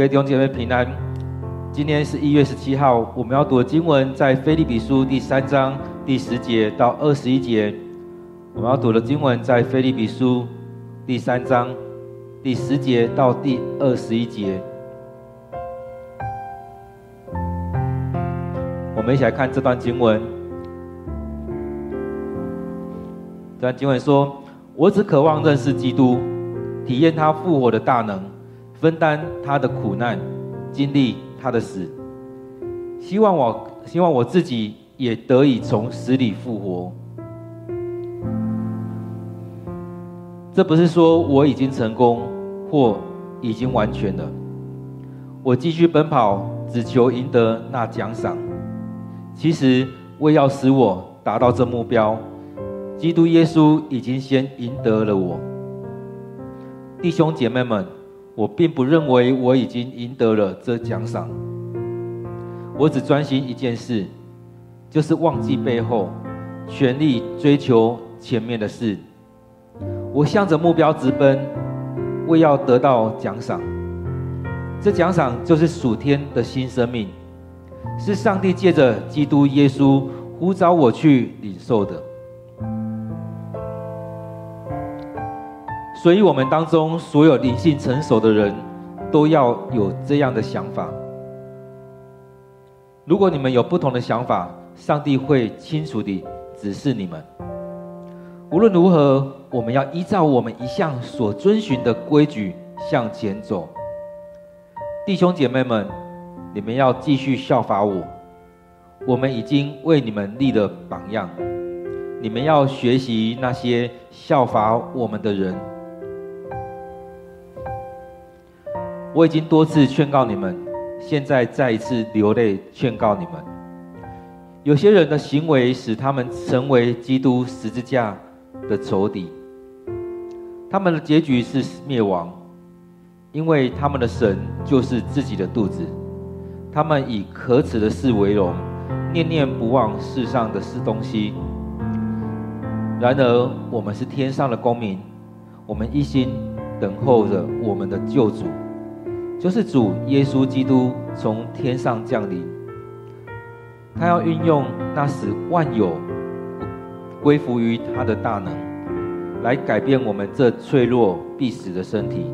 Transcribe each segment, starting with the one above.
各位弟兄姐妹平安。今天是一月十七号，我们要读的经文在腓利比书第三章第十节到二十一节。我们要读的经文在腓利比书第三章第十节到第二十一节。我们一起来看这段经文。这段经文说：“我只渴望认识基督，体验他复活的大能。”分担他的苦难，经历他的死，希望我希望我自己也得以从死里复活。这不是说我已经成功或已经完全了，我继续奔跑，只求赢得那奖赏。其实为要使我达到这目标，基督耶稣已经先赢得了我。弟兄姐妹们。我并不认为我已经赢得了这奖赏，我只专心一件事，就是忘记背后，全力追求前面的事。我向着目标直奔，为要得到奖赏。这奖赏就是属天的新生命，是上帝借着基督耶稣呼召我去领受的。所以，我们当中所有灵性成熟的人，都要有这样的想法。如果你们有不同的想法，上帝会清楚地指示你们。无论如何，我们要依照我们一向所遵循的规矩向前走。弟兄姐妹们，你们要继续效法我。我们已经为你们立了榜样，你们要学习那些效法我们的人。我已经多次劝告你们，现在再一次流泪劝告你们。有些人的行为使他们成为基督十字架的仇敌，他们的结局是灭亡，因为他们的神就是自己的肚子。他们以可耻的事为荣，念念不忘世上的是东西。然而，我们是天上的公民，我们一心等候着我们的救主。就是主耶稣基督从天上降临，他要运用那使万有归服于他的大能，来改变我们这脆弱必死的身体，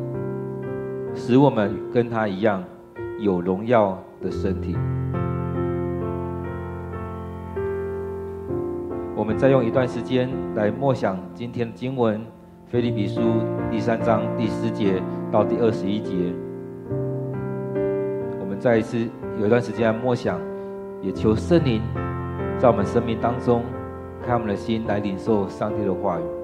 使我们跟他一样有荣耀的身体。我们再用一段时间来默想今天的经文，腓利比书第三章第十节到第二十一节。再一次有一段时间默想，也求圣灵在我们生命当中开我们的心来领受上帝的话语。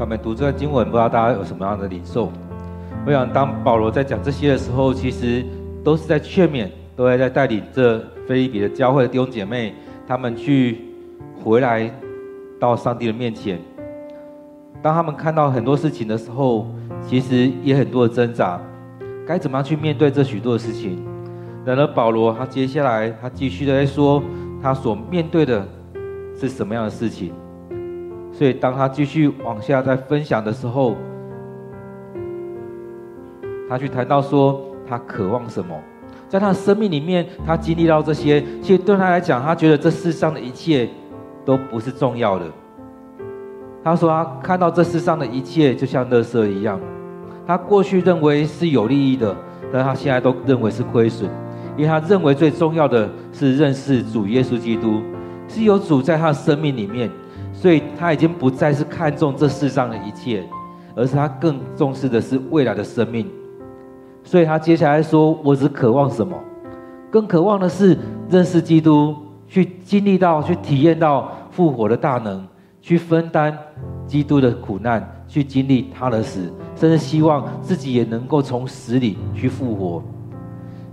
他们读这段经文，不知道大家有什么样的领受？我想，当保罗在讲这些的时候，其实都是在劝勉，都在在带领这腓立比的教会的弟兄姐妹，他们去回来到上帝的面前。当他们看到很多事情的时候，其实也很多的挣扎，该怎么样去面对这许多的事情？然而，保罗他接下来他继续的在说，他所面对的是什么样的事情？所以，当他继续往下在分享的时候，他去谈到说，他渴望什么，在他的生命里面，他经历到这些，其实对他来讲，他觉得这世上的一切都不是重要的。他说，他看到这世上的一切就像垃圾一样，他过去认为是有利益的，但他现在都认为是亏损，因为他认为最重要的是认识主耶稣基督，是有主在他的生命里面，所以他已经不再是看重这世上的一切，而是他更重视的是未来的生命。所以他接下来说：“我只渴望什么？更渴望的是认识基督，去经历到、去体验到复活的大能，去分担基督的苦难，去经历他的死，甚至希望自己也能够从死里去复活。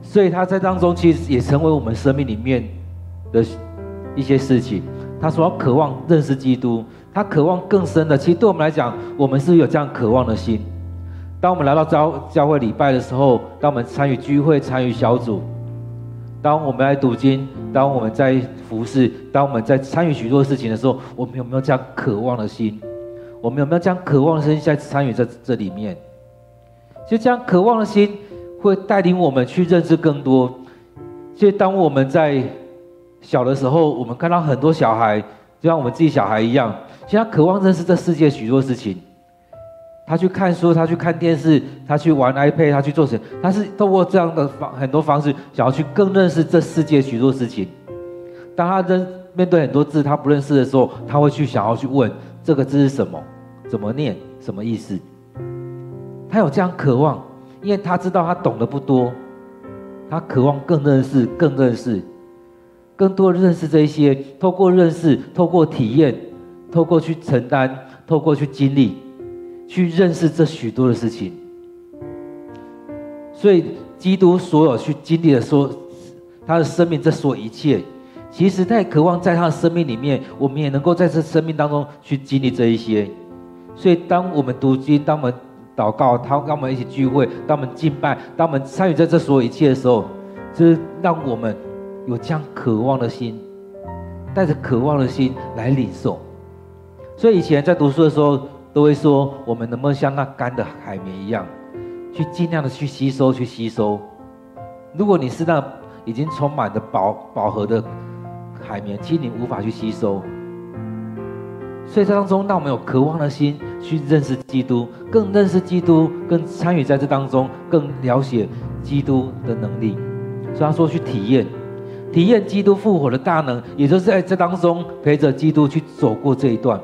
所以他在当中其实也成为我们生命里面的一些事情。他说：渴望认识基督，他渴望更深的。其实对我们来讲，我们是有这样渴望的心。”当我们来到教教会礼拜的时候，当我们参与聚会、参与小组，当我们来读经，当我们在服侍，当我们在参与许多事情的时候，我们有没有这样渴望的心？我们有没有这样渴望的心在参与在这里面？就这样渴望的心会带领我们去认识更多。所以当我们在小的时候，我们看到很多小孩，就像我们自己小孩一样，其实他渴望认识这世界许多事情。他去看书，他去看电视，他去玩 iPad，他去做什么？他是透过这样的方很多方式，想要去更认识这世界许多事情。当他认面对很多字他不认识的时候，他会去想要去问这个字是什么，怎么念，什么意思？他有这样渴望，因为他知道他懂得不多，他渴望更认识，更认识，更多认识这一些。透过认识，透过体验，透过去承担，透过去经历。去认识这许多的事情，所以基督所有去经历的说，他的生命这所一切，其实他也渴望在他的生命里面，我们也能够在这生命当中去经历这一些。所以当我们读经，当我们祷告，他跟我们一起聚会，当我们敬拜，当我们参与在这所有一切的时候，就是让我们有这样渴望的心，带着渴望的心来领受。所以以前在读书的时候。都会说，我们能不能像那干的海绵一样，去尽量的去吸收，去吸收。如果你是那已经充满的饱饱和的海绵，其实你无法去吸收。所以这当中，让我们有渴望的心去认识基督，更认识基督，更参与在这当中，更了解基督的能力。所以他说去体验，体验基督复活的大能，也就是在这当中陪着基督去走过这一段。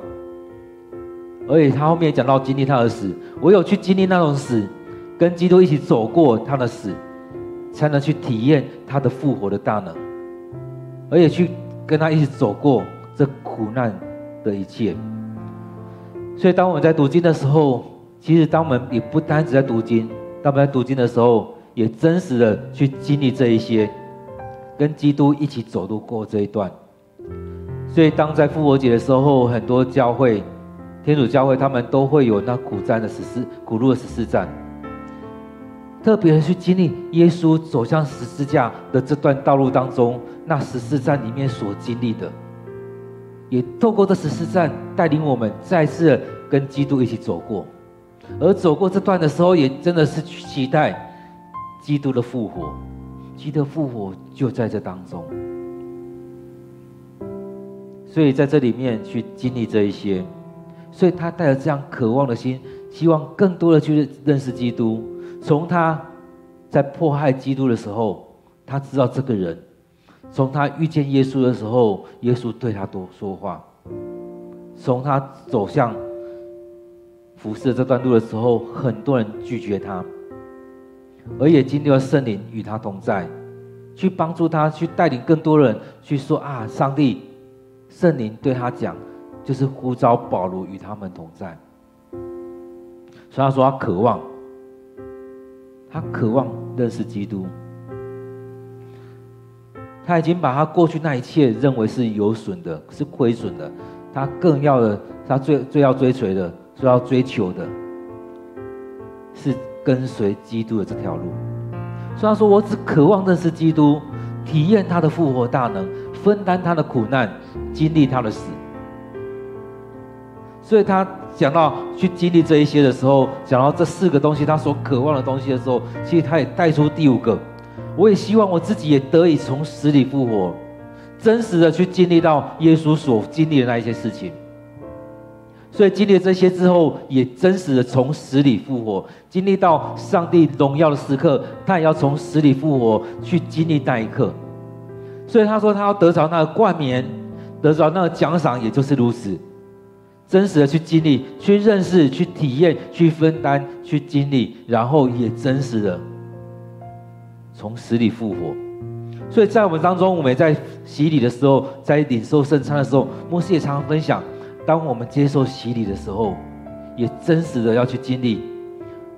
而且他后面也讲到经历他的死，唯有去经历那种死，跟基督一起走过他的死，才能去体验他的复活的大能，而且去跟他一起走过这苦难的一切。所以当我们在读经的时候，其实当我们也不单只在读经，当我们在读经的时候，也真实的去经历这一些，跟基督一起走路过这一段。所以当在复活节的时候，很多教会。天主教会他们都会有那苦战的十四苦路的十四站，特别的去经历耶稣走向十字架的这段道路当中，那十四站里面所经历的，也透过这十四站带领我们再次跟基督一起走过，而走过这段的时候，也真的是去期待基督的复活，基督的复活就在这当中，所以在这里面去经历这一些。所以他带着这样渴望的心，希望更多的去认识基督。从他在迫害基督的时候，他知道这个人；从他遇见耶稣的时候，耶稣对他多说话；从他走向服侍这段路的时候，很多人拒绝他，而也经历了圣灵与他同在，去帮助他，去带领更多人去说啊，上帝圣灵对他讲。就是呼召保罗与他们同在，所以他说他渴望，他渴望认识基督。他已经把他过去那一切认为是有损的，是亏损的。他更要的，他最最要追随的，最要追求的，是跟随基督的这条路。所以他说：“我只渴望认识基督，体验他的复活大能，分担他的苦难，经历他的死。”所以他讲到去经历这一些的时候，讲到这四个东西，他所渴望的东西的时候，其实他也带出第五个。我也希望我自己也得以从死里复活，真实的去经历到耶稣所经历的那一些事情。所以经历了这些之后，也真实的从死里复活，经历到上帝荣耀的时刻，他也要从死里复活去经历那一刻。所以他说他要得着那个冠冕，得着那个奖赏，也就是如此，真实的去经历、去认识、去体验、去分担、去经历，然后也真实的。从死里复活，所以在我们当中，我们在洗礼的时候，在领受圣餐的时候，牧师也常常分享：当我们接受洗礼的时候，也真实的要去经历，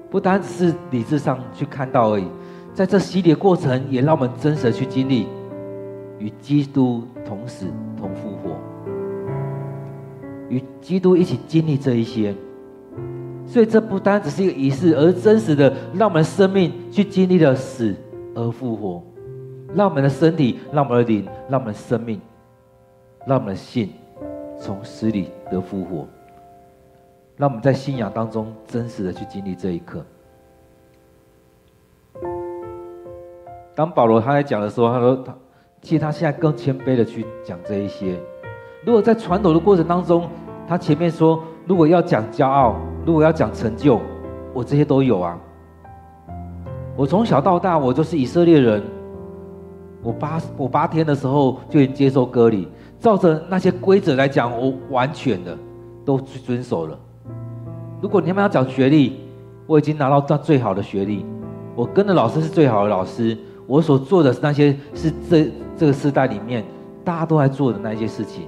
不单只是理智上去看到而已。在这洗礼的过程，也让我们真实的去经历与基督同死同复活，与基督一起经历这一些。所以这不单只是一个仪式，而真实的让我们的生命去经历了死。而复活，让我们的身体，让我们的灵，让我们的生命，让我们的信从死里得复活，让我们在信仰当中真实的去经历这一刻。当保罗他在讲的时候，他说他其实他现在更谦卑的去讲这一些。如果在传统的过程当中，他前面说如果要讲骄傲，如果要讲成就，我这些都有啊。我从小到大，我就是以色列人。我八我八天的时候就已经接受割礼，照着那些规则来讲，我完全的都去遵守了。如果你们要讲学历，我已经拿到到最好的学历，我跟的老师是最好的老师，我所做的那些是这这个时代里面大家都在做的那些事情。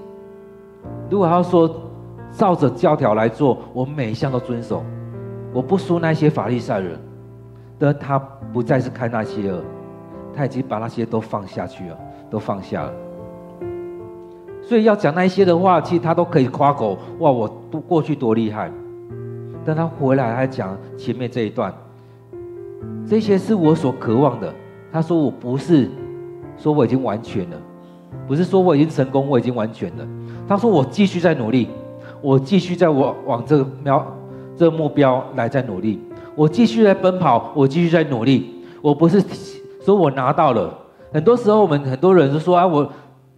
如果要说照着教条来做，我每一项都遵守，我不输那些法利赛人。但他不再是看那些了，他已经把那些都放下去了，都放下了。所以要讲那一些的话，其实他都可以夸口，哇，我过过去多厉害。但他回来还讲前面这一段，这些是我所渴望的。他说我不是说我已经完全了，不是说我已经成功，我已经完全了。他说我继续在努力，我继续在往往这个瞄这个目标来在努力。我继续在奔跑，我继续在努力。我不是说我拿到了，很多时候我们很多人都说啊，我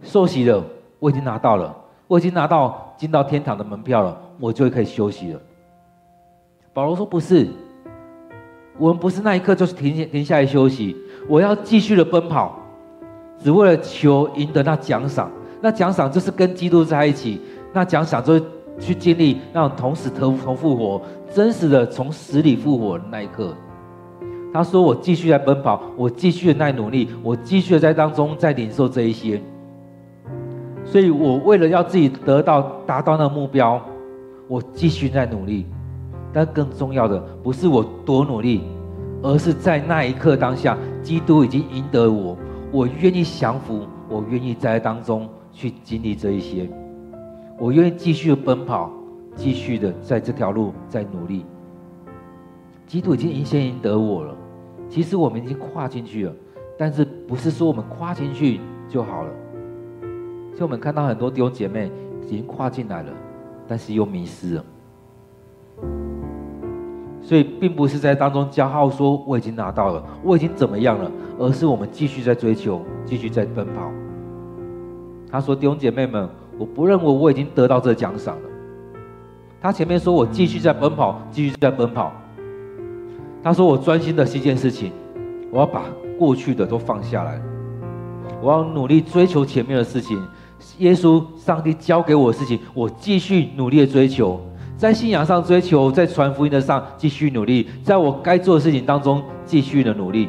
受洗了，我已经拿到了，我已经拿到进到天堂的门票了，我就可以休息了。保罗说不是，我们不是那一刻就是停停下来休息，我要继续的奔跑，只为了求赢得那奖赏。那奖赏就是跟基督在一起，那奖赏就是。去经历那种同死同同复活，真实的从死里复活的那一刻。他说：“我继续在奔跑，我继续的在努力，我继续的在当中在领受这一些。所以我为了要自己得到达到那个目标，我继续在努力。但更重要的不是我多努力，而是在那一刻当下，基督已经赢得我，我愿意降服，我愿意在当中去经历这一些。”我愿意继续奔跑，继续的在这条路在努力。基督已经先赢得我了，其实我们已经跨进去了，但是不是说我们跨进去就好了？所以我们看到很多弟兄姐妹已经跨进来了，但是又迷失了。所以并不是在当中骄傲说我已经拿到了，我已经怎么样了，而是我们继续在追求，继续在奔跑。他说：“弟兄姐妹们。”我不认为我已经得到这奖赏了。他前面说我继续在奔跑，继续在奔跑。他说我专心的是一件事情，我要把过去的都放下来，我要努力追求前面的事情。耶稣、上帝交给我的事情，我继续努力的追求，在信仰上追求，在传福音的上继续努力，在我该做的事情当中继续的努力。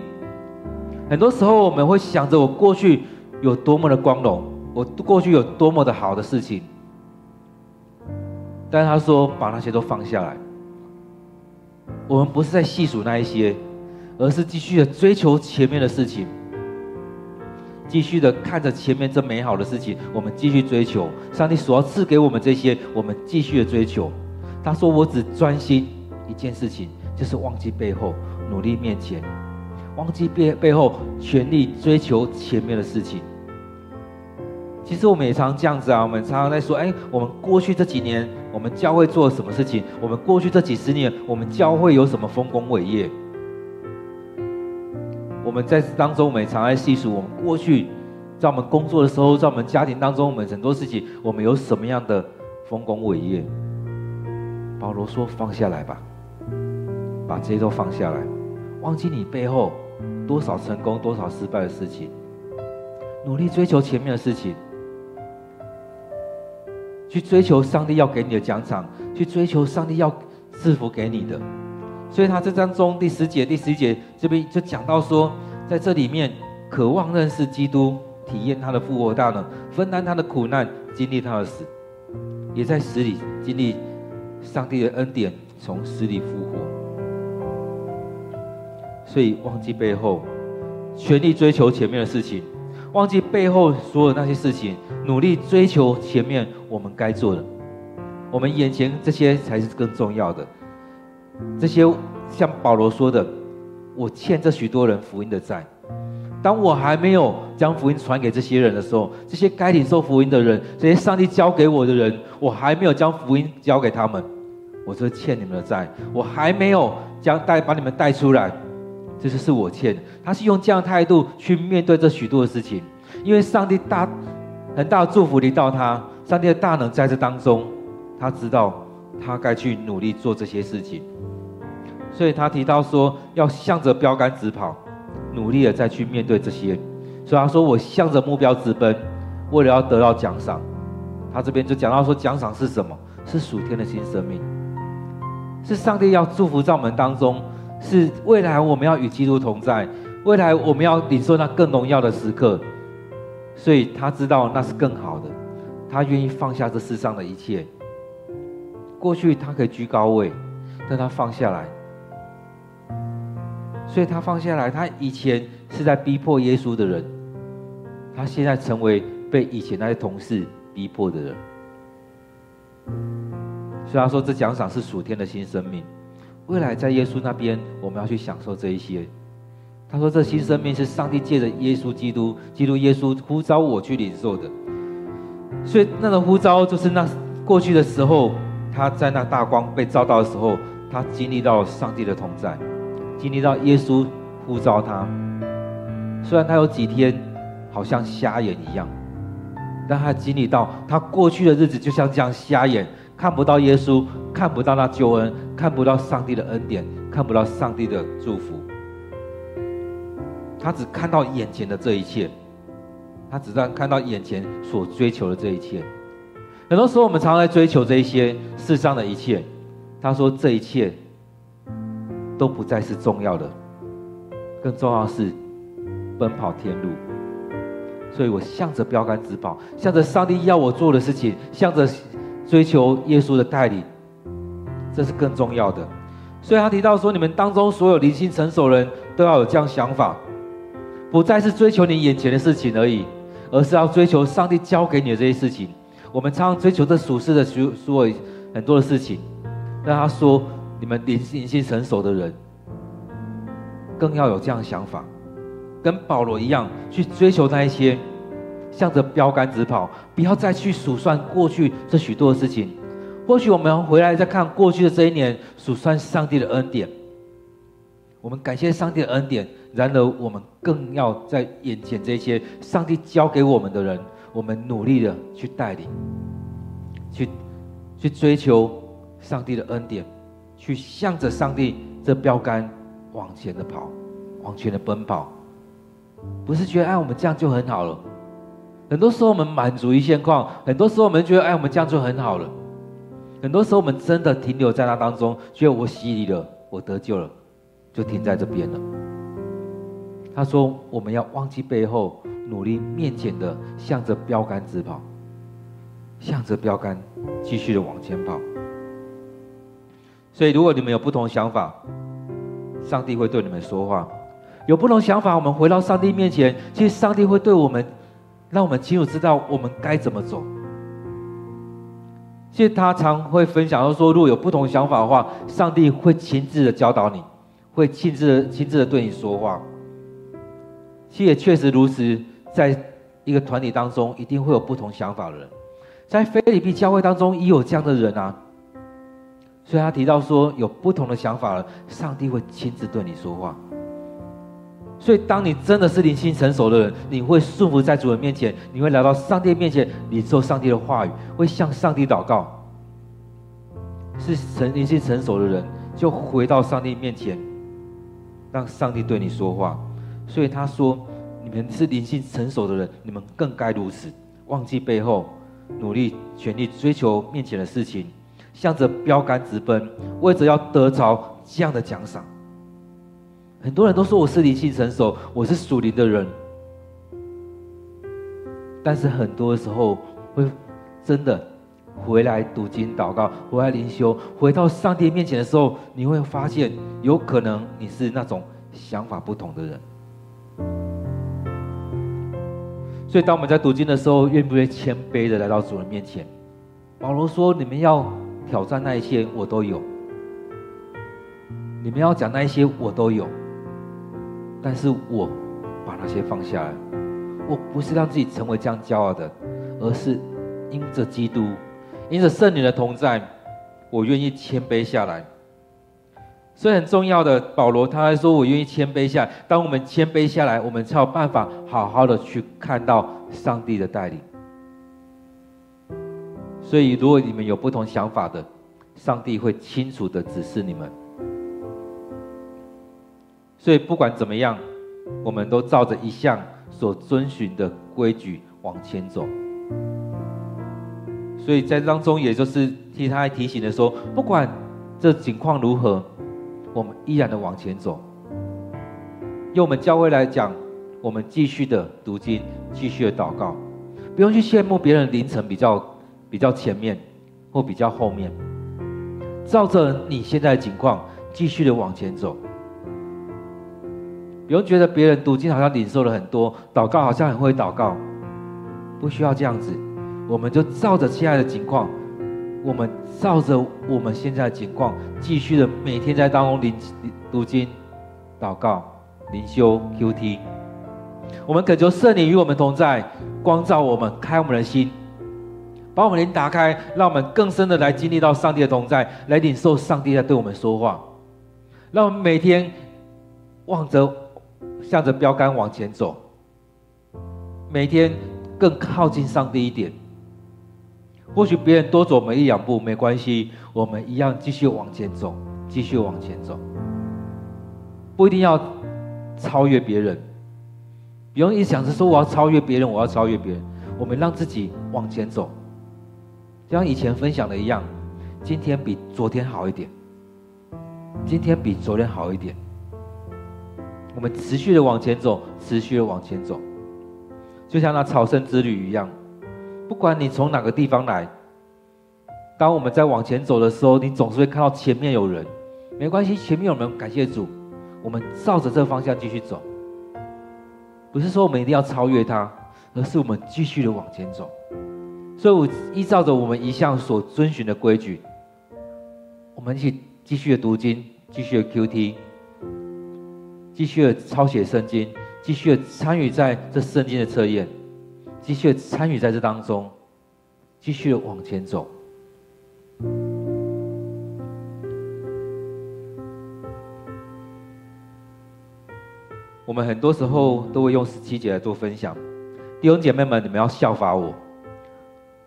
很多时候我们会想着我过去有多么的光荣。我过去有多么的好的事情，但是他说把那些都放下来，我们不是在细数那一些，而是继续的追求前面的事情，继续的看着前面这美好的事情，我们继续追求上帝所赐给我们这些，我们继续的追求。他说：“我只专心一件事情，就是忘记背后，努力面前，忘记背背后，全力追求前面的事情。”其实我们也常这样子啊，我们常常在说：“哎，我们过去这几年，我们教会做了什么事情？我们过去这几十年，我们教会有什么丰功伟业？”我们在当中，我们也常在细数我们过去在我们工作的时候，在我们家庭当中，我们很多事情，我们有什么样的丰功伟业？保罗说：“放下来吧，把这些都放下来，忘记你背后多少成功、多少失败的事情，努力追求前面的事情。”去追求上帝要给你的奖赏，去追求上帝要赐福给你的。所以他这章中第十节、第十一节这边就讲到说，在这里面渴望认识基督，体验他的复活大能，分担他的苦难，经历他的死，也在死里经历上帝的恩典，从死里复活。所以忘记背后，全力追求前面的事情。忘记背后所有那些事情，努力追求前面我们该做的。我们眼前这些才是更重要的。这些像保罗说的，我欠这许多人福音的债。当我还没有将福音传给这些人的时候，这些该领受福音的人，这些上帝交给我的人，我还没有将福音交给他们，我就欠你们的债。我还没有将带把你们带出来。这就是我欠的。他是用这样态度去面对这许多的事情，因为上帝大很大的祝福临到他，上帝的大能在这当中，他知道他该去努力做这些事情，所以他提到说要向着标杆直跑，努力的再去面对这些。所以他说我向着目标直奔，为了要得到奖赏。他这边就讲到说奖赏是什么？是属天的新生命，是上帝要祝福在我们当中。是未来我们要与基督同在，未来我们要领受那更荣耀的时刻，所以他知道那是更好的，他愿意放下这世上的一切。过去他可以居高位，但他放下来，所以他放下来。他以前是在逼迫耶稣的人，他现在成为被以前那些同事逼迫的人。所以他说，这奖赏是属天的新生命。未来在耶稣那边，我们要去享受这一些。他说：“这新生命是上帝借着耶稣基督，基督耶稣呼召我去领受的。所以那个呼召，就是那过去的时候，他在那大光被照到的时候，他经历到上帝的同在，经历到耶稣呼召他。虽然他有几天好像瞎眼一样，但他经历到他过去的日子就像这样瞎眼。”看不到耶稣，看不到那救恩，看不到上帝的恩典，看不到上帝的祝福。他只看到眼前的这一切，他只在看到眼前所追求的这一切。很多时候，我们常常在追求这一些世上的一切。他说，这一切都不再是重要的，更重要的是奔跑天路。所以我向着标杆直跑，向着上帝要我做的事情，向着。追求耶稣的带领，这是更重要的。所以他提到说，你们当中所有灵性成熟人都要有这样想法，不再是追求你眼前的事情而已，而是要追求上帝交给你的这些事情。我们常常追求这属世的所所有很多的事情，但他说，你们灵灵性成熟的人，更要有这样想法，跟保罗一样去追求那一些。向着标杆直跑，不要再去数算过去这许多的事情。或许我们回来再看过去的这一年，数算上帝的恩典。我们感谢上帝的恩典，然而我们更要在眼前这些上帝交给我们的人，我们努力的去带领，去去追求上帝的恩典，去向着上帝这标杆往前的跑，往前的奔跑。不是觉得哎，我们这样就很好了。很多时候我们满足于现况，很多时候我们觉得，哎，我们这样就很好了。很多时候我们真的停留在那当中，觉得我洗礼了，我得救了，就停在这边了。他说，我们要忘记背后，努力面前的，向着标杆直跑，向着标杆继续的往前跑。所以，如果你们有不同想法，上帝会对你们说话。有不同想法，我们回到上帝面前，其实上帝会对我们，让我们清楚知道我们该怎么走。其实他常会分享到说，如果有不同想法的话，上帝会亲自的教导你，会亲自的亲自的对你说话。其实也确实如此，在一个团体当中，一定会有不同想法的人。在菲律宾教会当中，也有这样的人啊。所以他提到说，有不同的想法了，上帝会亲自对你说话。所以，当你真的是灵性成熟的人，你会顺服在主人面前，你会来到上帝面前，领受上帝的话语，会向上帝祷告。是成灵性成熟的人，就回到上帝面前，让上帝对你说话。所以他说，你们是灵性成熟的人，你们更该如此，忘记背后，努力全力追求面前的事情。向着标杆直奔，为着要得着这样的奖赏。很多人都说我是灵性成熟，我是属灵的人，但是很多时候会真的回来读经祷告，回来灵修，回到上帝面前的时候，你会发现有可能你是那种想法不同的人。所以，当我们在读经的时候，愿不愿意谦卑的来到主人面前？保罗说：“你们要。”挑战那一些我都有，你们要讲那一些我都有，但是我把那些放下来，我不是让自己成为这样骄傲的，而是因着基督，因着圣灵的同在，我愿意谦卑下来。所以很重要的，保罗他还说，我愿意谦卑下来。当我们谦卑下来，我们才有办法好好的去看到上帝的带领。所以，如果你们有不同想法的，上帝会清楚的指示你们。所以，不管怎么样，我们都照着一向所遵循的规矩往前走。所以在当中，也就是替他提醒的说，不管这情况如何，我们依然的往前走。用我们教会来讲，我们继续的读经，继续的祷告，不用去羡慕别人凌晨比较。比较前面，或比较后面，照着你现在的情况继续的往前走。不用觉得别人读经好像领受了很多，祷告好像很会祷告，不需要这样子。我们就照着现在的情况，我们照着我们现在的情况，继续的每天在当中领读经、祷告、灵修、QT。我们恳求圣灵与我们同在，光照我们，开我们的心。把我们灵打开，让我们更深的来经历到上帝的同在，来领受上帝在对我们说话。让我们每天望着、向着标杆往前走，每天更靠近上帝一点。或许别人多走我们一两步没关系，我们一样继续往前走，继续往前走。不一定要超越别人，不用一想着说我要超越别人，我要超越别人。我们让自己往前走。就像以前分享的一样，今天比昨天好一点，今天比昨天好一点。我们持续的往前走，持续的往前走，就像那朝圣之旅一样。不管你从哪个地方来，当我们在往前走的时候，你总是会看到前面有人。没关系，前面有人，感谢主，我们照着这个方向继续走。不是说我们一定要超越他，而是我们继续的往前走。所以，我依照着我们一向所遵循的规矩，我们一起继续的读经，继续的 QT，继续的抄写圣经，继续的参与在这圣经的测验，继续的参与在这当中，继续的往前走。我们很多时候都会用十七节来做分享，弟兄姐妹们，你们要效法我。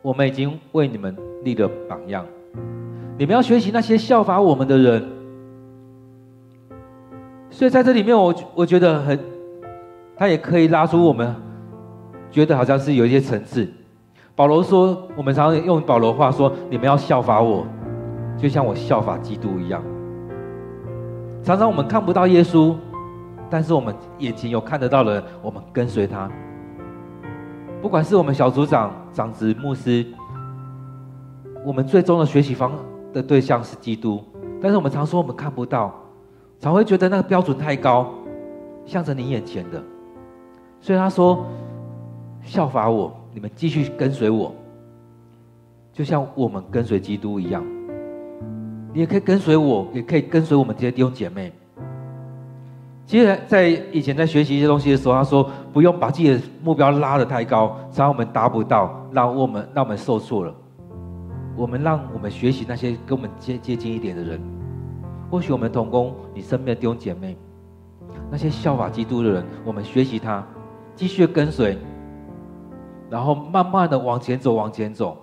我们已经为你们立了榜样，你们要学习那些效法我们的人。所以在这里面我，我觉得很，他也可以拉出我们觉得好像是有一些层次。保罗说，我们常用保罗话说，你们要效法我，就像我效法基督一样。常常我们看不到耶稣，但是我们眼前有看得到的人，我们跟随他。不管是我们小组长、长子、牧师，我们最终的学习方的对象是基督，但是我们常说我们看不到，常会觉得那个标准太高，向着你眼前的。所以他说，效法我，你们继续跟随我，就像我们跟随基督一样。你也可以跟随我，也可以跟随我们这些弟兄姐妹。其实，在以前在学习一些东西的时候，他说不用把自己的目标拉得太高，让我们达不到，让我们让我们受挫了。我们让我们学习那些跟我们接接近一点的人，或许我们同工，你身边的弟兄姐妹，那些效法基督的人，我们学习他，继续跟随，然后慢慢的往前走，往前走。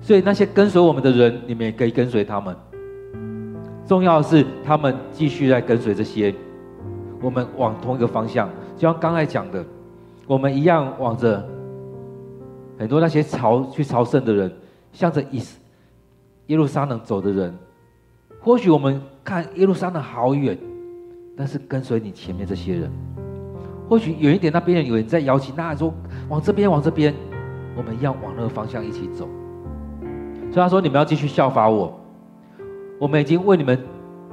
所以那些跟随我们的人，你们也可以跟随他们。重要的是他们继续在跟随这些，我们往同一个方向，就像刚才讲的，我们一样往着很多那些朝去朝圣的人。向着耶耶路撒冷走的人，或许我们看耶路撒冷好远，但是跟随你前面这些人，或许远一点那边有人在摇旗呐喊说往这边往这边，我们一样往那个方向一起走。所以他说你们要继续效法我，我们已经为你们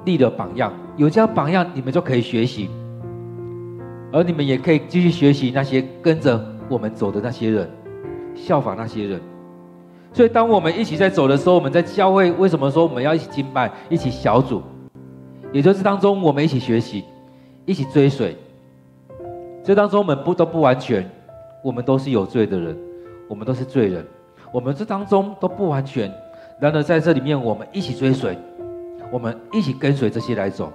立了榜样，有这样榜样你们就可以学习，而你们也可以继续学习那些跟着我们走的那些人，效仿那些人。所以，当我们一起在走的时候，我们在教会为什么说我们要一起敬拜、一起小组？也就是当中我们一起学习、一起追随。这当中我们不都不完全，我们都是有罪的人，我们都是罪人，我们这当中都不完全。然而在这里面，我们一起追随，我们一起跟随这些来走。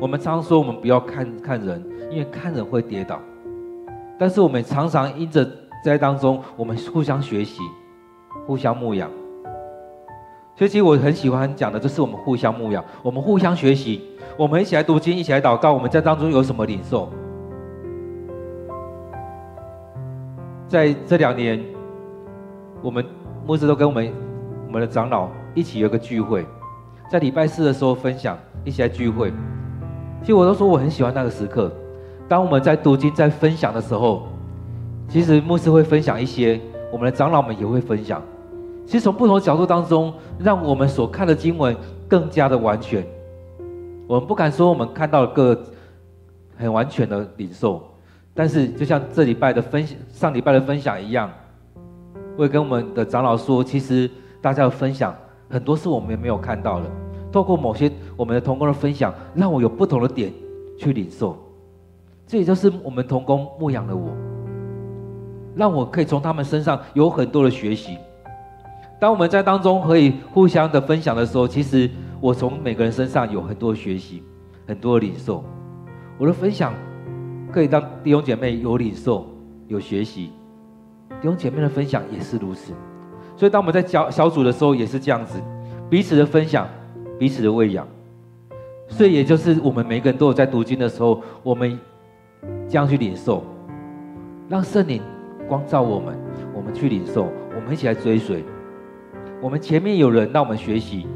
我们常说我们不要看看人，因为看人会跌倒。但是我们常常因着。在当中，我们互相学习，互相牧养。所以，其实我很喜欢讲的，就是我们互相牧养，我们互相学习，我们一起来读经，一起来祷告。我们在当中有什么领受？在这两年，我们牧师都跟我们我们的长老一起有个聚会，在礼拜四的时候分享，一起来聚会。其实我都说我很喜欢那个时刻，当我们在读经、在分享的时候。其实牧师会分享一些，我们的长老们也会分享。其实从不同的角度当中，让我们所看的经文更加的完全。我们不敢说我们看到了个很完全的领受，但是就像这礼拜的分、上礼拜的分享一样，会跟我们的长老说，其实大家的分享很多是我们没有看到的。透过某些我们的同工的分享，让我有不同的点去领受。这也就是我们同工牧养的我。让我可以从他们身上有很多的学习。当我们在当中可以互相的分享的时候，其实我从每个人身上有很多学习，很多的领受。我的分享可以让弟兄姐妹有领受、有学习，弟兄姐妹的分享也是如此。所以当我们在小小组的时候也是这样子，彼此的分享，彼此的喂养。所以也就是我们每个人都有在读经的时候，我们这样去领受，让圣灵。光照我们，我们去领受，我们一起来追随。我们前面有人让我们学习，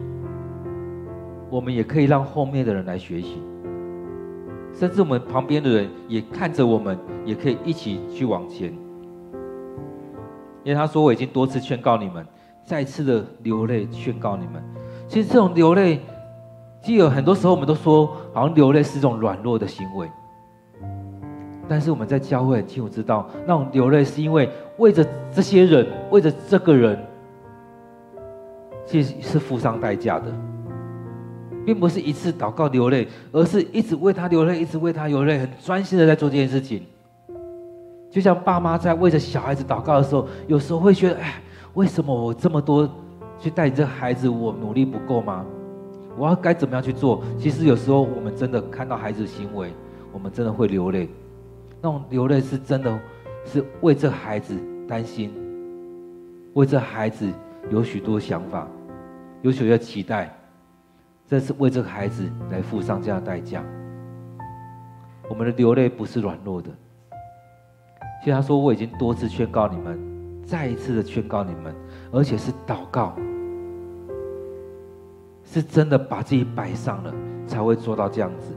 我们也可以让后面的人来学习。甚至我们旁边的人也看着我们，也可以一起去往前。因为他说：“我已经多次劝告你们，再次的流泪劝告你们。”其实这种流泪，其实有很多时候我们都说，好像流泪是一种软弱的行为。但是我们在教会很清楚知道，那种流泪是因为为着这些人，为着这个人，其实是付上代价的，并不是一次祷告流泪，而是一直为他流泪，一直为他流泪，很专心的在做这件事情。就像爸妈在为着小孩子祷告的时候，有时候会觉得，哎，为什么我这么多去带这孩子，我努力不够吗？我要该怎么样去做？其实有时候我们真的看到孩子的行为，我们真的会流泪。那种流泪是真的，是为这孩子担心，为这孩子有许多想法，有许多期待，这是为这个孩子来付上这样的代价。我们的流泪不是软弱的。其实他说，我已经多次劝告你们，再一次的劝告你们，而且是祷告，是真的把自己摆上了，才会做到这样子。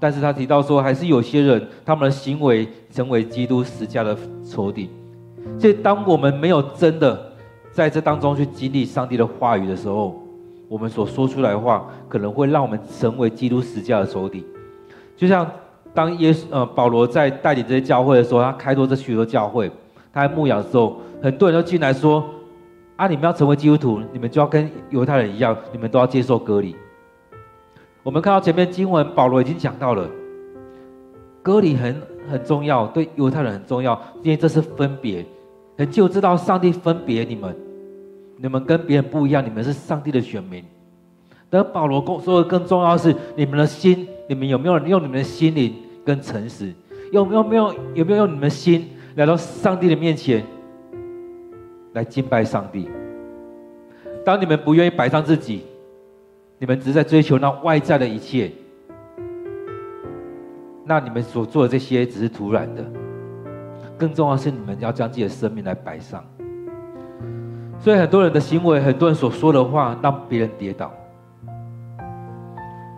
但是他提到说，还是有些人，他们的行为成为基督十架的仇敌。所以，当我们没有真的在这当中去经历上帝的话语的时候，我们所说出来的话，可能会让我们成为基督十字架的仇敌。就像当耶稣呃保罗在带领这些教会的时候，他开拓这许多教会，他在牧养的时候，很多人都进来说：“啊，你们要成为基督徒，你们就要跟犹太人一样，你们都要接受割礼。”我们看到前面经文，保罗已经讲到了，割礼很很重要，对犹太人很重要，因为这是分别。很就知道上帝分别你们，你们跟别人不一样，你们是上帝的选民。但保罗说的更重要的是，你们的心，你们有没有用你们的心灵跟诚实？有没有没有有没有用你们的心来到上帝的面前来敬拜上帝？当你们不愿意摆上自己，你们只是在追求那外在的一切，那你们所做的这些只是徒然的。更重要是，你们要将自己的生命来摆上。所以很多人的行为，很多人所说的话，让别人跌倒，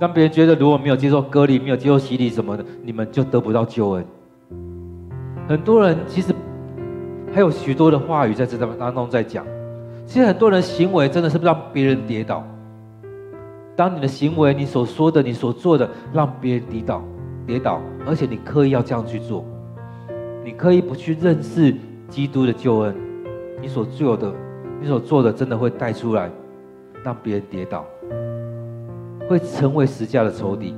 让别人觉得如果没有接受割礼，没有接受洗礼什么的，你们就得不到救恩。很多人其实还有许多的话语在这当中在讲。其实很多人行为真的是让别人跌倒。当你的行为、你所说的、你所做的，让别人跌倒、跌倒，而且你刻意要这样去做。你刻意不去认识基督的救恩，你所做的、你所做的，真的会带出来，让别人跌倒，会成为十架的仇敌。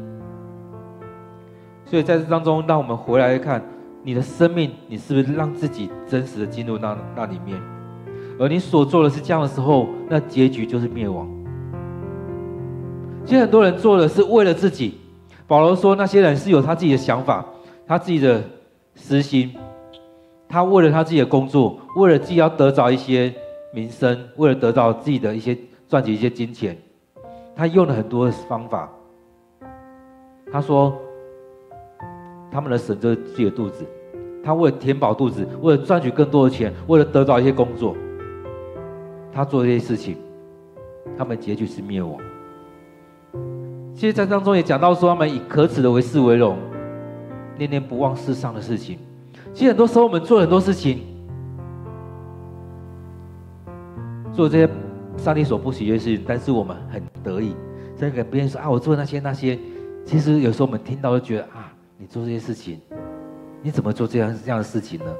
所以在这当中，让我们回来看你的生命，你是不是让自己真实的进入那那里面？而你所做的是这样的时候，那结局就是灭亡。其实很多人做的是为了自己。保罗说，那些人是有他自己的想法，他自己的。私心，他为了他自己的工作，为了自己要得着一些名声，为了得到自己的一些赚取一些金钱，他用了很多方法。他说，他们的神就是自己的肚子，他为了填饱肚子，为了赚取更多的钱，为了得到一些工作，他做这些事情，他们结局是灭亡。其实，在当中也讲到说，他们以可耻的为事为荣。念念不忘世上的事情，其实很多时候我们做很多事情，做这些上帝所不喜悦的事情，但是我们很得意，所以给别人说啊，我做那些那些。其实有时候我们听到就觉得啊，你做这些事情，你怎么做这样这样的事情呢？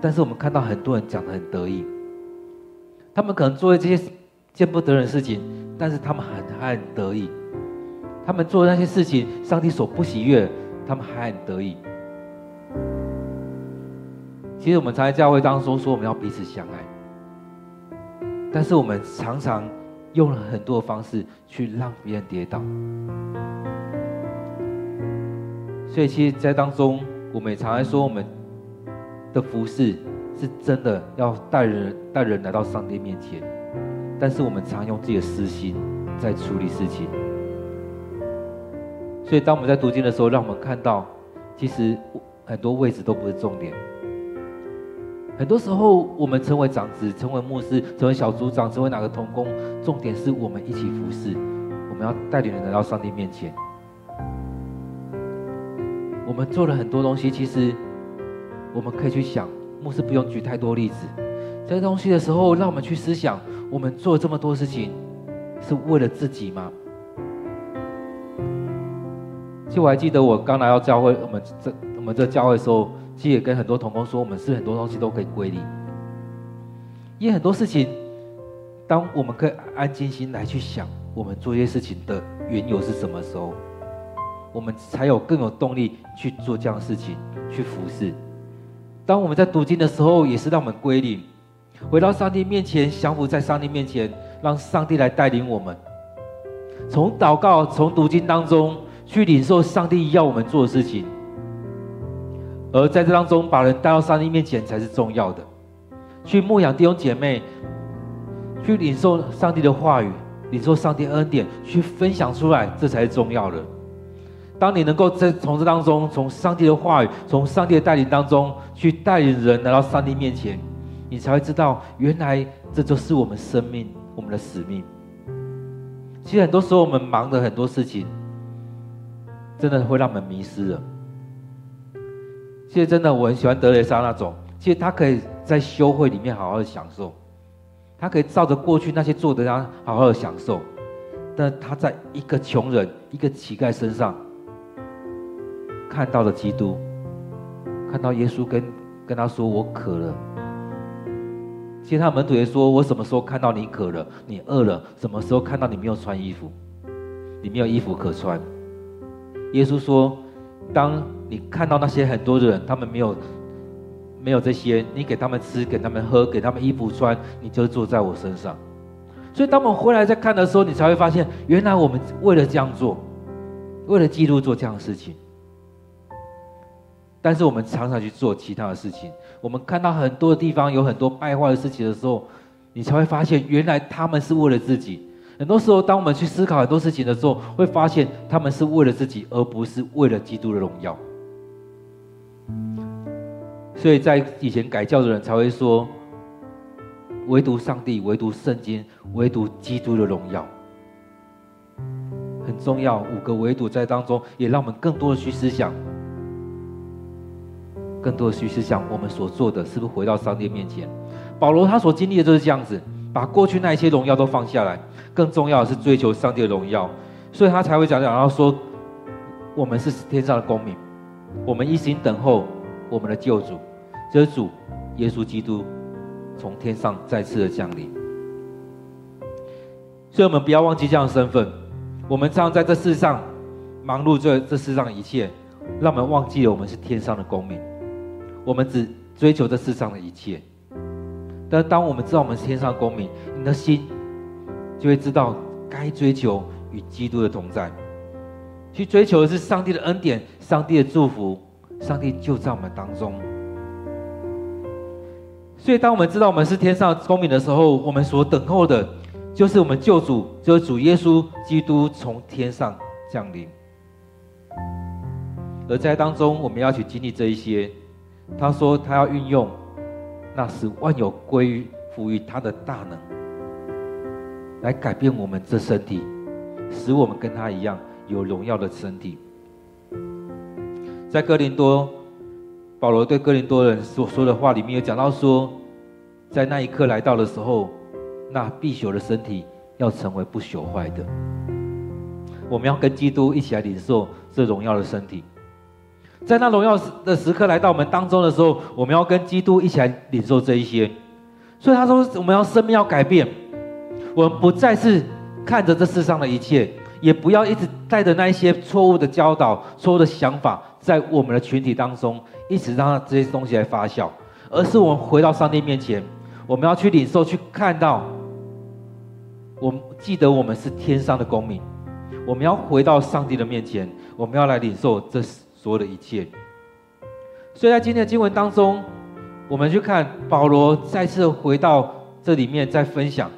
但是我们看到很多人讲的很得意，他们可能做这些见不得人的事情，但是他们很还很得意，他们做的那些事情，上帝所不喜悦。他们还很得意。其实我们常在教会当中说我们要彼此相爱，但是我们常常用了很多的方式去让别人跌倒。所以，其实，在当中，我们也常常说我们的服侍是真的要带人带人来到上帝面前，但是我们常用自己的私心在处理事情。所以，当我们在读经的时候，让我们看到，其实很多位置都不是重点。很多时候，我们成为长子、成为牧师、成为小组长、成为哪个同工，重点是我们一起服侍，我们要带领人来到上帝面前。我们做了很多东西，其实我们可以去想，牧师不用举太多例子。这些东西的时候，让我们去思想：我们做这么多事情，是为了自己吗？其实我还记得我刚来到教会，我们这我们这教会的时候，其实也跟很多同工说，我们是很多东西都可以归零，因为很多事情，当我们可以安安静心来去想，我们做一些事情的缘由是什么时候，我们才有更有动力去做这样的事情，去服侍。当我们在读经的时候，也是让我们归零，回到上帝面前，降服在上帝面前，让上帝来带领我们，从祷告，从读经当中。去领受上帝要我们做的事情，而在这当中，把人带到上帝面前才是重要的。去牧养弟兄姐妹，去领受上帝的话语，领受上帝恩典，去分享出来，这才是重要的。当你能够在从这当中，从上帝的话语，从上帝的带领当中，去带领人来到上帝面前，你才会知道，原来这就是我们生命，我们的使命。其实很多时候，我们忙的很多事情。真的会让我们迷失了。其实真的，我很喜欢德雷莎那种，其实他可以在修会里面好好的享受，他可以照着过去那些做的，他好好的享受。但他在一个穷人、一个乞丐身上看到了基督，看到耶稣跟跟他说：“我渴了。”其实他门徒也说：“我什么时候看到你渴了？你饿了？什么时候看到你没有穿衣服？你没有衣服可穿？”耶稣说：“当你看到那些很多的人，他们没有没有这些，你给他们吃，给他们喝，给他们衣服穿，你就坐在我身上。所以，当我们回来再看的时候，你才会发现，原来我们为了这样做，为了基督做这样的事情。但是，我们常常去做其他的事情。我们看到很多地方有很多败坏的事情的时候，你才会发现，原来他们是为了自己。”很多时候，当我们去思考很多事情的时候，会发现他们是为了自己，而不是为了基督的荣耀。所以在以前改教的人才会说，唯独上帝，唯独圣经，唯独基督的荣耀很重要。五个唯独在当中，也让我们更多的去思想，更多的去思想我们所做的是不是回到上帝面前。保罗他所经历的就是这样子，把过去那一些荣耀都放下来。更重要的是追求上帝的荣耀，所以他才会讲讲，然后说，我们是天上的公民，我们一心等候我们的救主，这主耶稣基督从天上再次的降临。所以，我们不要忘记这样的身份。我们常常在这世上忙碌这这世上的一切，让我们忘记了我们是天上的公民。我们只追求这世上的一切，但当我们知道我们是天上的公民，你的心。就会知道该追求与基督的同在，去追求的是上帝的恩典、上帝的祝福，上帝就在我们当中。所以，当我们知道我们是天上公民的时候，我们所等候的，就是我们救主，就是主耶稣基督从天上降临。而在当中，我们要去经历这一些。他说，他要运用那使万有归于服于他的大能。来改变我们这身体，使我们跟他一样有荣耀的身体。在哥林多，保罗对哥林多人所说的话里面有讲到说，在那一刻来到的时候，那必朽的身体要成为不朽坏的。我们要跟基督一起来领受这荣耀的身体。在那荣耀的时刻来到我们当中的时候，我们要跟基督一起来领受这一些。所以他说，我们要生命要改变。我们不再是看着这世上的一切，也不要一直带着那一些错误的教导、错误的想法，在我们的群体当中，一直让这些东西来发酵，而是我们回到上帝面前，我们要去领受、去看到。我们记得我们是天上的公民，我们要回到上帝的面前，我们要来领受这所有的一切。所以在今天的经文当中，我们去看保罗再次回到这里面，再分享。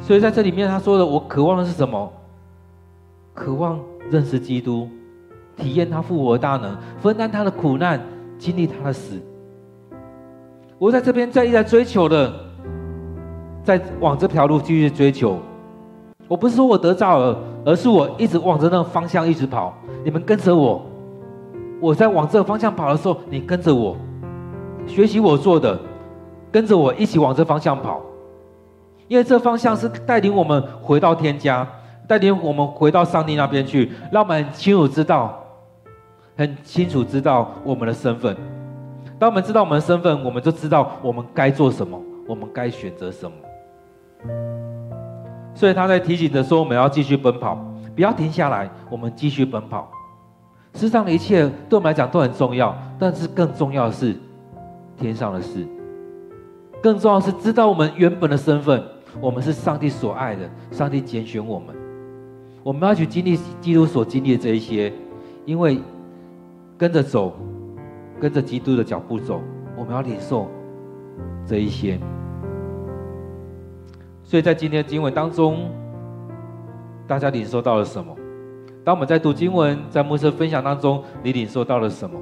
所以在这里面，他说的：“我渴望的是什么？渴望认识基督，体验他复活的大能，分担他的苦难，经历他的死。我在这边在一直在追求的，在往这条路继续追求。我不是说我得着了，而是我一直往着那个方向一直跑。你们跟着我，我在往这个方向跑的时候，你跟着我，学习我做的，跟着我一起往这方向跑。”因为这方向是带领我们回到天家，带领我们回到上帝那边去，让我们很清楚知道，很清楚知道我们的身份。当我们知道我们的身份，我们就知道我们该做什么，我们该选择什么。所以他在提醒着说，我们要继续奔跑，不要停下来，我们继续奔跑。世上的一切对我们来讲都很重要，但是更重要的是天上的事，更重要的是知道我们原本的身份。我们是上帝所爱的，上帝拣选我们，我们要去经历基督所经历的这一些，因为跟着走，跟着基督的脚步走，我们要领受这一些。所以在今天的经文当中，大家领受到了什么？当我们在读经文、在牧师分享当中，你领受到了什么？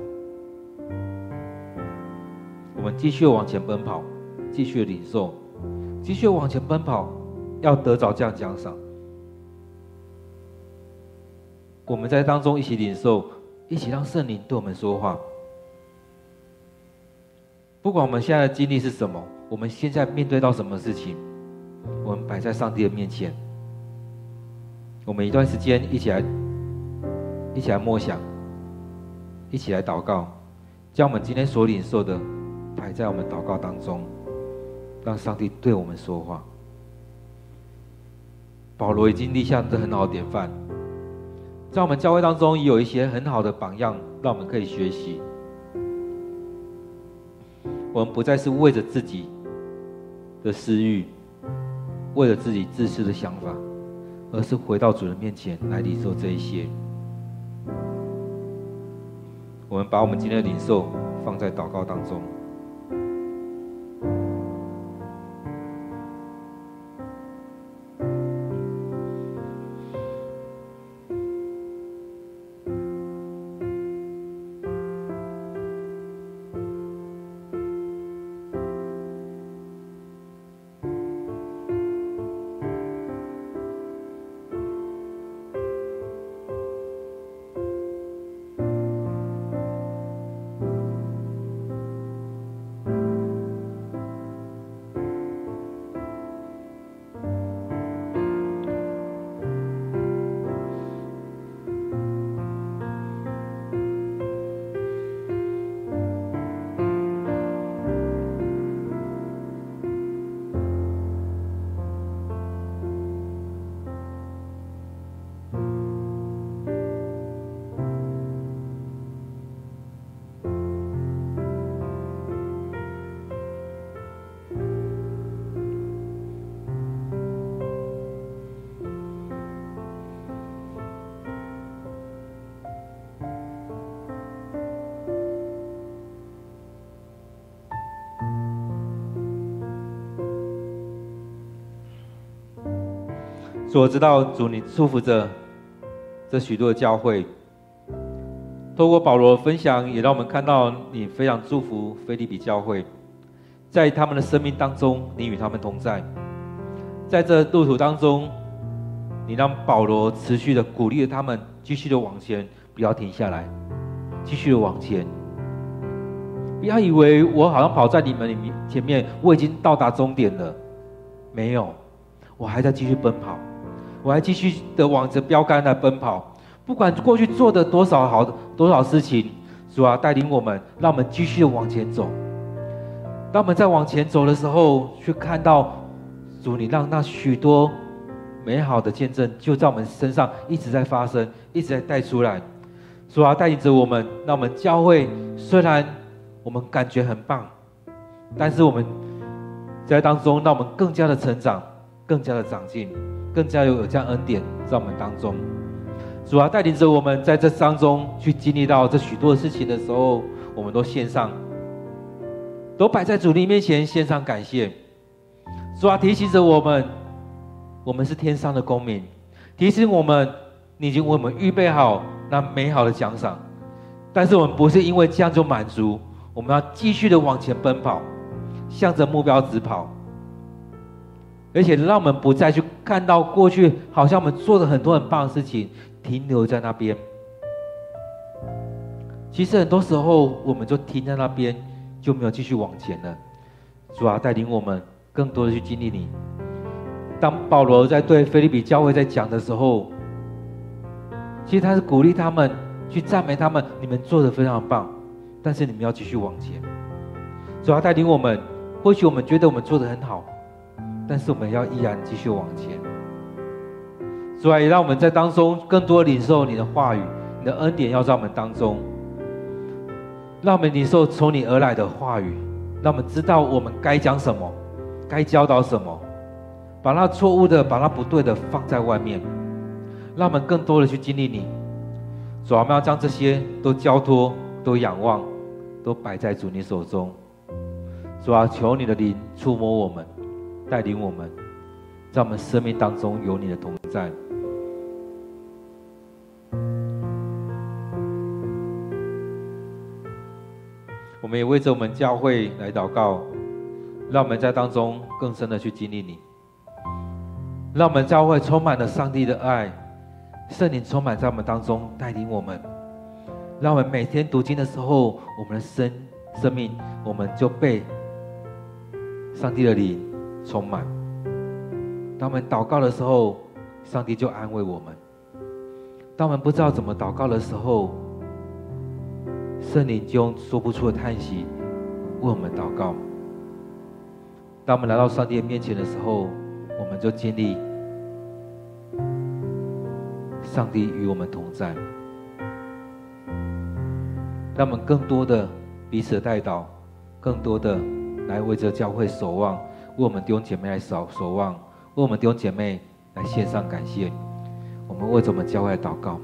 我们继续往前奔跑，继续领受。继续往前奔跑，要得着这样奖赏。我们在当中一起领受，一起让圣灵对我们说话。不管我们现在的经历是什么，我们现在面对到什么事情，我们摆在上帝的面前。我们一段时间一起来，一起来默想，一起来祷告，将我们今天所领受的摆在我们祷告当中，让上帝对我们说话。保罗已经立下这很好的典范，在我们教会当中也有一些很好的榜样，让我们可以学习。我们不再是为着自己的私欲，为了自己自私的想法，而是回到主人面前来领受这一些。我们把我们今天的领受放在祷告当中。我知道主，你祝福着这许多的教会。透过保罗的分享，也让我们看到你非常祝福腓立比教会，在他们的生命当中，你与他们同在。在这路途当中，你让保罗持续的鼓励着他们，继续的往前，不要停下来，继续的往前。不要以为我好像跑在你们里面前面，我已经到达终点了，没有，我还在继续奔跑。我还继续的往着标杆来奔跑，不管过去做的多少好多少事情，主啊带领我们，让我们继续往前走。当我们在往前走的时候，去看到主，你让那许多美好的见证就在我们身上一直在发生，一直在带出来。主啊带领着我们，让我们教会虽然我们感觉很棒，但是我们在当中让我们更加的成长，更加的长进。更加有有这样恩典在我们当中，主啊带领着我们在这当中去经历到这许多的事情的时候，我们都献上，都摆在主你面前献上感谢。主啊提醒着我们，我们是天上的公民，提醒我们你已经为我们预备好那美好的奖赏，但是我们不是因为这样就满足，我们要继续的往前奔跑，向着目标直跑。而且让我们不再去看到过去，好像我们做了很多很棒的事情，停留在那边。其实很多时候，我们就停在那边，就没有继续往前了。主啊，带领我们更多的去经历你。当保罗在对腓立比教会在讲的时候，其实他是鼓励他们，去赞美他们，你们做的非常棒，但是你们要继续往前。主啊，带领我们，或许我们觉得我们做的很好。但是我们要依然继续往前，所以让我们在当中更多领受你的话语，你的恩典要在我们当中，让我们领受从你而来的话语，让我们知道我们该讲什么，该教导什么，把那错误的、把那不对的放在外面，让我们更多的去经历你。主啊，我们要将这些都交托、都仰望、都摆在主你手中。主啊，求你的灵触摸我们。带领我们，在我们生命当中有你的同在。我们也为着我们教会来祷告，让我们在当中更深的去经历你，让我们教会充满了上帝的爱，圣灵充满在我们当中带领我们，让我们每天读经的时候，我们的生生命我们就被。上帝的灵充满。当我们祷告的时候，上帝就安慰我们；当我们不知道怎么祷告的时候，圣灵就用说不出的叹息为我们祷告。当我们来到上帝的面前的时候，我们就经历上帝与我们同在。让我们更多的彼此的代祷，更多的来为这教会守望，为我们弟兄姐妹来守守望，为我们弟兄姐妹来献上感谢。我们为着我们教会来祷告。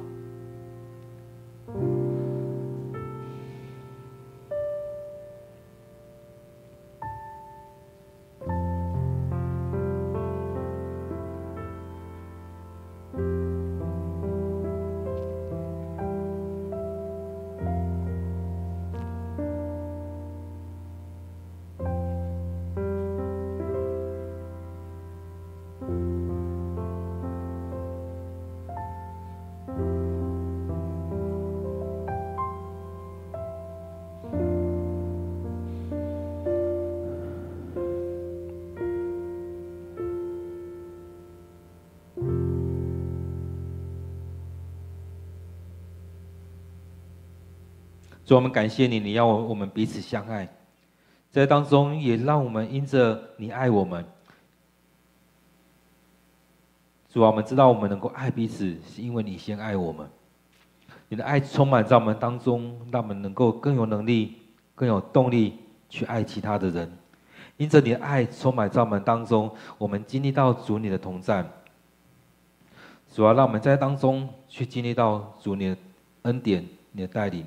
主，我们感谢你，你要我我们彼此相爱，在当中也让我们因着你爱我们。主啊，我们知道我们能够爱彼此，是因为你先爱我们。你的爱充满在我们当中，让我们能够更有能力、更有动力去爱其他的人。因着你的爱充满在我们当中，我们经历到主你的同在。主啊，让我们在当中去经历到主你的恩典、你的带领。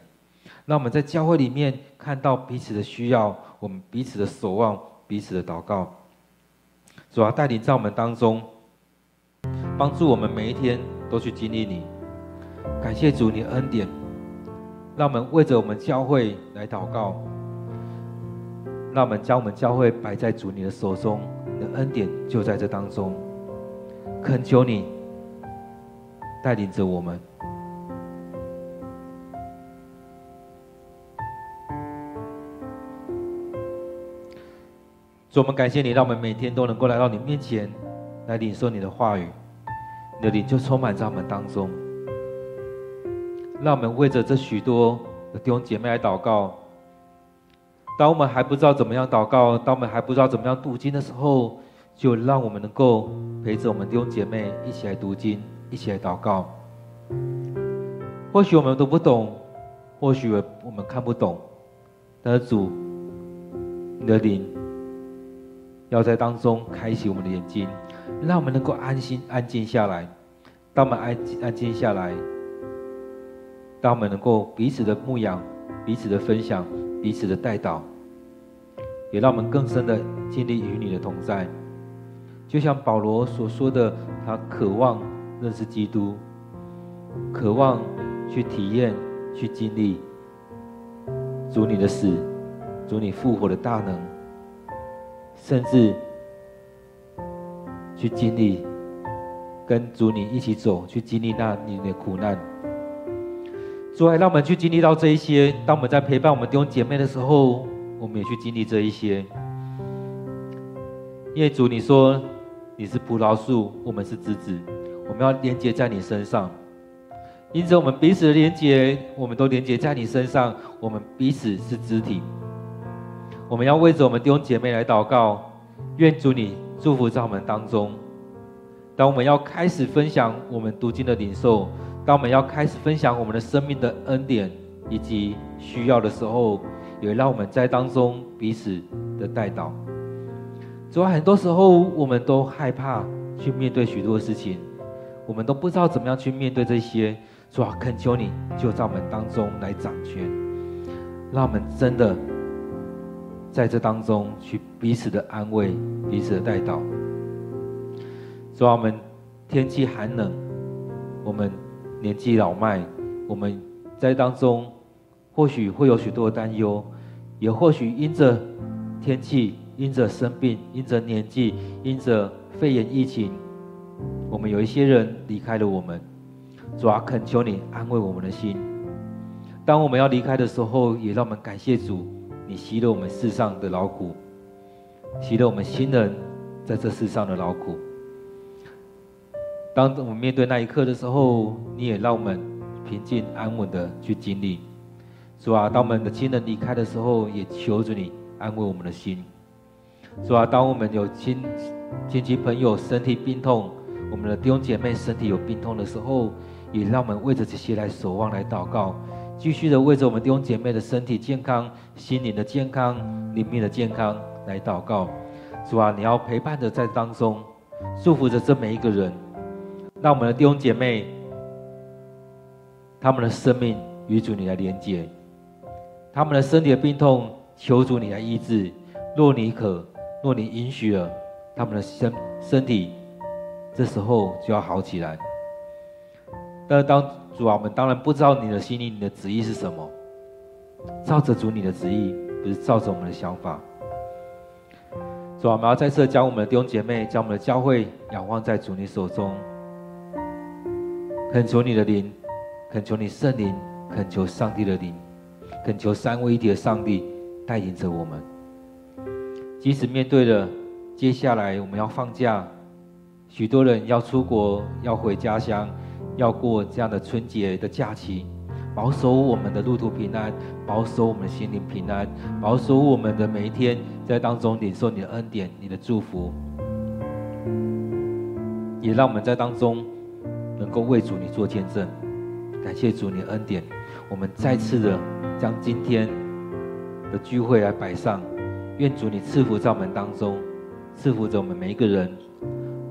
让我们在教会里面看到彼此的需要，我们彼此的守望，彼此的祷告。主啊，带领在我们当中，帮助我们每一天都去经历你。感谢主你的恩典，让我们为着我们教会来祷告。让我们将我们教会摆在主你的手中，你的恩典就在这当中。恳求你带领着我们。主，我们感谢你，让我们每天都能够来到你面前，来领受你的话语，你的灵就充满在我们当中。让我们为着这许多的弟兄姐妹来祷告。当我们还不知道怎么样祷告，当我们还不知道怎么样读经的时候，就让我们能够陪着我们弟兄姐妹一起来读经，一起来祷告。或许我们都不懂，或许我们看不懂，但是主，你的灵。要在当中开启我们的眼睛，让我们能够安心安静下来。当我们安安静下来，当我们能够彼此的牧养、彼此的分享、彼此的带导，也让我们更深的经历与你的同在。就像保罗所说的，他渴望认识基督，渴望去体验、去经历主你的死、主你复活的大能。甚至去经历跟主你一起走，去经历那你的苦难。主还让我们去经历到这一些。当我们在陪伴我们弟兄姐妹的时候，我们也去经历这一些。因为主你说你是葡萄树，我们是枝子，我们要连接在你身上。因此，我们彼此的连接，我们都连接在你身上，我们彼此是肢体。我们要为着我们弟兄姐妹来祷告，愿主你祝福在我们当中。当我们要开始分享我们读经的领受，当我们要开始分享我们的生命的恩典以及需要的时候，也让我们在当中彼此的代祷。主要很多时候我们都害怕去面对许多事情，我们都不知道怎么样去面对这些。主啊，恳求你就在我们当中来掌权，让我们真的。在这当中去彼此的安慰，彼此的带导。主啊，我们天气寒冷，我们年纪老迈，我们在当中或许会有许多的担忧，也或许因着天气，因着生病，因着年纪，因着肺炎疫情，我们有一些人离开了我们。主啊，恳求你安慰我们的心。当我们要离开的时候，也让我们感谢主。你吸了我们世上的劳苦，洗了我们新人在这世上的劳苦。当我们面对那一刻的时候，你也让我们平静安稳的去经历。主啊，当我们的亲人离开的时候，也求着你安慰我们的心。主啊，当我们有亲亲戚朋友身体病痛，我们的弟兄姐妹身体有病痛的时候，也让我们为着这些来守望、来祷告，继续的为着我们弟兄姐妹的身体健康、心灵的健康、灵命的健康来祷告。主啊，你要陪伴着在当中，祝福着这每一个人，让我们的弟兄姐妹他们的生命与主你来连接，他们的身体的病痛，求主你来医治。若你可，若你允许了，他们的身身体，这时候就要好起来。但是当主啊，我们当然不知道你的心意，你的旨意是什么。照着主你的旨意，不是照着我们的想法。主啊，我们要再次将我们的弟兄姐妹，将我们的教会仰望在主你手中。恳求你的灵，恳求你圣灵，恳求上帝的灵，恳求三位一体的上帝带领着我们。即使面对了接下来我们要放假，许多人要出国，要回家乡。要过这样的春节的假期，保守我们的路途平安，保守我们的心灵平安，保守我们的每一天在当中领受你的恩典、你的祝福，也让我们在当中能够为主你做见证。感谢主你的恩典，我们再次的将今天的聚会来摆上，愿主你赐福在我们当中，赐福着我们每一个人，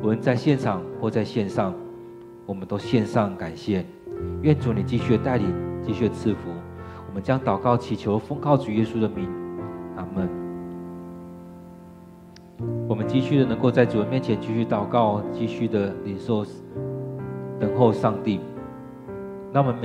无论在现场或在线上。我们都献上感谢，愿主你继续带领，继续赐福。我们将祷告祈求，奉靠主耶稣的名，阿门。我们继续的能够在主人面前继续祷告，继续的领受，等候上帝。那么。